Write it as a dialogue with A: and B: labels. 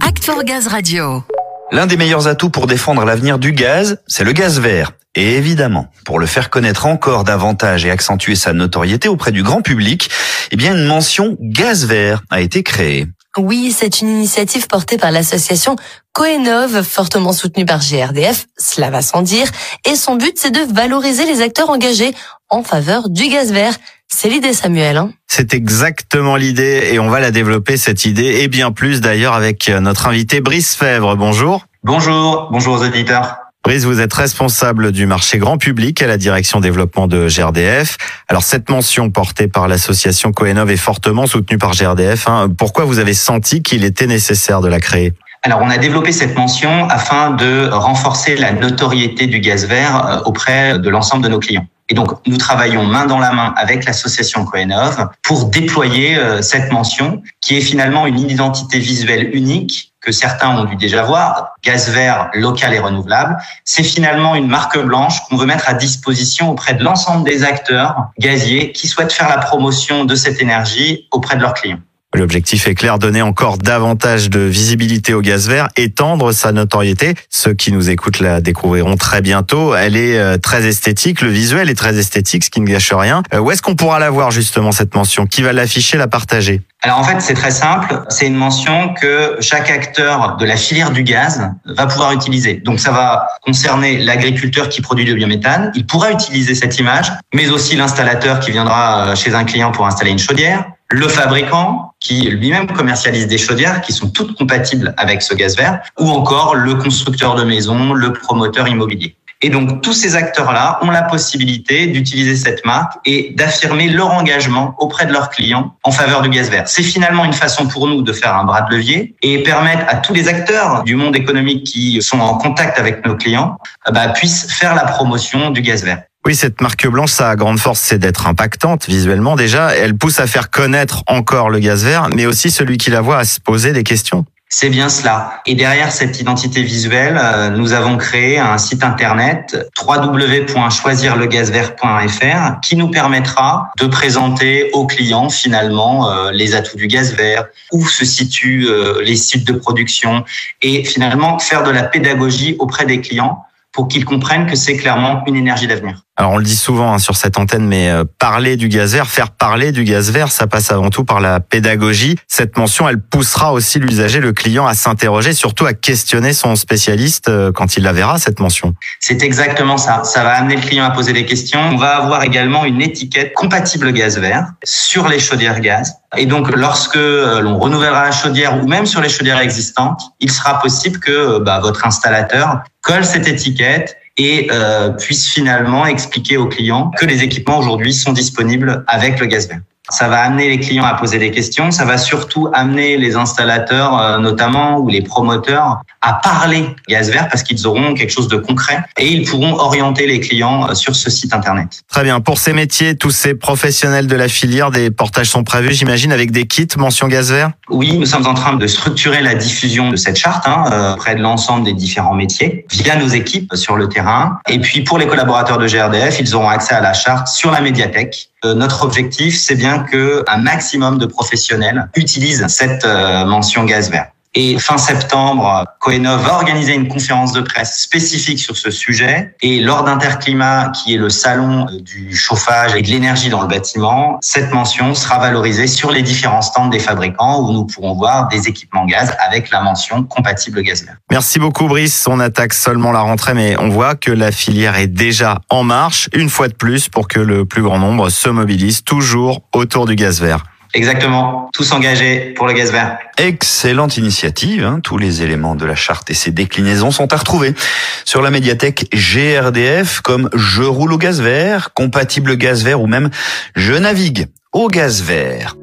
A: Act for Gaz Radio.
B: L'un des meilleurs atouts pour défendre l'avenir du gaz, c'est le gaz vert. Et évidemment, pour le faire connaître encore davantage et accentuer sa notoriété auprès du grand public, eh bien une mention gaz vert a été créée.
C: Oui, c'est une initiative portée par l'association Coenov, fortement soutenue par GRDF, cela va sans dire, et son but c'est de valoriser les acteurs engagés en faveur du gaz vert. C'est l'idée Samuel. Hein
D: c'est exactement l'idée et on va la développer cette idée et bien plus d'ailleurs avec notre invité Brice Fèvre. Bonjour.
E: Bonjour, bonjour aux auditeurs.
D: Brice, vous êtes responsable du marché grand public à la direction développement de GRDF. Alors cette mention portée par l'association Coenov est fortement soutenue par GRDF. Hein. Pourquoi vous avez senti qu'il était nécessaire de la créer?
E: Alors, on a développé cette mention afin de renforcer la notoriété du gaz vert euh, auprès de l'ensemble de nos clients. Et donc, nous travaillons main dans la main avec l'association Coenov pour déployer euh, cette mention qui est finalement une identité visuelle unique que certains ont dû déjà voir, gaz vert local et renouvelable. C'est finalement une marque blanche qu'on veut mettre à disposition auprès de l'ensemble des acteurs gaziers qui souhaitent faire la promotion de cette énergie auprès de leurs clients.
D: L'objectif est clair, donner encore davantage de visibilité au gaz vert, étendre sa notoriété. Ceux qui nous écoutent la découvriront très bientôt. Elle est euh, très esthétique, le visuel est très esthétique, ce qui ne gâche rien. Euh, où est-ce qu'on pourra la voir justement cette mention? Qui va l'afficher, la partager?
E: Alors en fait, c'est très simple. C'est une mention que chaque acteur de la filière du gaz va pouvoir utiliser. Donc ça va concerner l'agriculteur qui produit du biométhane. Il pourra utiliser cette image, mais aussi l'installateur qui viendra euh, chez un client pour installer une chaudière, le fabricant qui lui-même commercialise des chaudières qui sont toutes compatibles avec ce gaz vert, ou encore le constructeur de maison, le promoteur immobilier. Et donc tous ces acteurs-là ont la possibilité d'utiliser cette marque et d'affirmer leur engagement auprès de leurs clients en faveur du gaz vert. C'est finalement une façon pour nous de faire un bras de levier et permettre à tous les acteurs du monde économique qui sont en contact avec nos clients bah, puissent faire la promotion du gaz vert.
D: Oui, cette marque blanche, sa grande force, c'est d'être impactante visuellement déjà. Elle pousse à faire connaître encore le gaz vert, mais aussi celui qui la voit à se poser des questions.
E: C'est bien cela. Et derrière cette identité visuelle, euh, nous avons créé un site internet www.choisirlegazvert.fr qui nous permettra de présenter aux clients finalement euh, les atouts du gaz vert, où se situent euh, les sites de production et finalement faire de la pédagogie auprès des clients pour qu'ils comprennent que c'est clairement une énergie d'avenir.
D: Alors on le dit souvent hein, sur cette antenne, mais euh, parler du gaz vert, faire parler du gaz vert, ça passe avant tout par la pédagogie. Cette mention, elle poussera aussi l'usager, le client, à s'interroger, surtout à questionner son spécialiste euh, quand il la verra, cette mention.
E: C'est exactement ça. Ça va amener le client à poser des questions. On va avoir également une étiquette compatible gaz vert sur les chaudières gaz. Et donc, lorsque euh, l'on renouvellera la chaudière ou même sur les chaudières existantes, il sera possible que bah, votre installateur colle cette étiquette et euh, puisse finalement expliquer aux clients que les équipements aujourd'hui sont disponibles avec le gaz vert. Ça va amener les clients à poser des questions. Ça va surtout amener les installateurs, euh, notamment, ou les promoteurs, à parler gaz vert parce qu'ils auront quelque chose de concret et ils pourront orienter les clients euh, sur ce site internet.
D: Très bien. Pour ces métiers, tous ces professionnels de la filière, des portages sont prévus, j'imagine, avec des kits mention gaz vert?
E: Oui, nous sommes en train de structurer la diffusion de cette charte hein, euh, auprès de l'ensemble des différents métiers via nos équipes sur le terrain. Et puis, pour les collaborateurs de GRDF, ils auront accès à la charte sur la médiathèque notre objectif, c'est bien que un maximum de professionnels utilisent cette euh, mention gaz vert. Et fin septembre, Coenov va organiser une conférence de presse spécifique sur ce sujet. Et lors d'Interclimat, qui est le salon du chauffage et de l'énergie dans le bâtiment, cette mention sera valorisée sur les différents stands des fabricants où nous pourrons voir des équipements gaz avec la mention compatible gaz vert.
D: Merci beaucoup Brice. On attaque seulement la rentrée, mais on voit que la filière est déjà en marche, une fois de plus, pour que le plus grand nombre se mobilise toujours autour du gaz vert.
E: Exactement, tous engagés pour le gaz vert.
B: Excellente initiative, hein. tous les éléments de la charte et ses déclinaisons sont à retrouver sur la médiathèque GRDF comme Je roule au gaz vert, compatible gaz vert ou même Je navigue au gaz vert.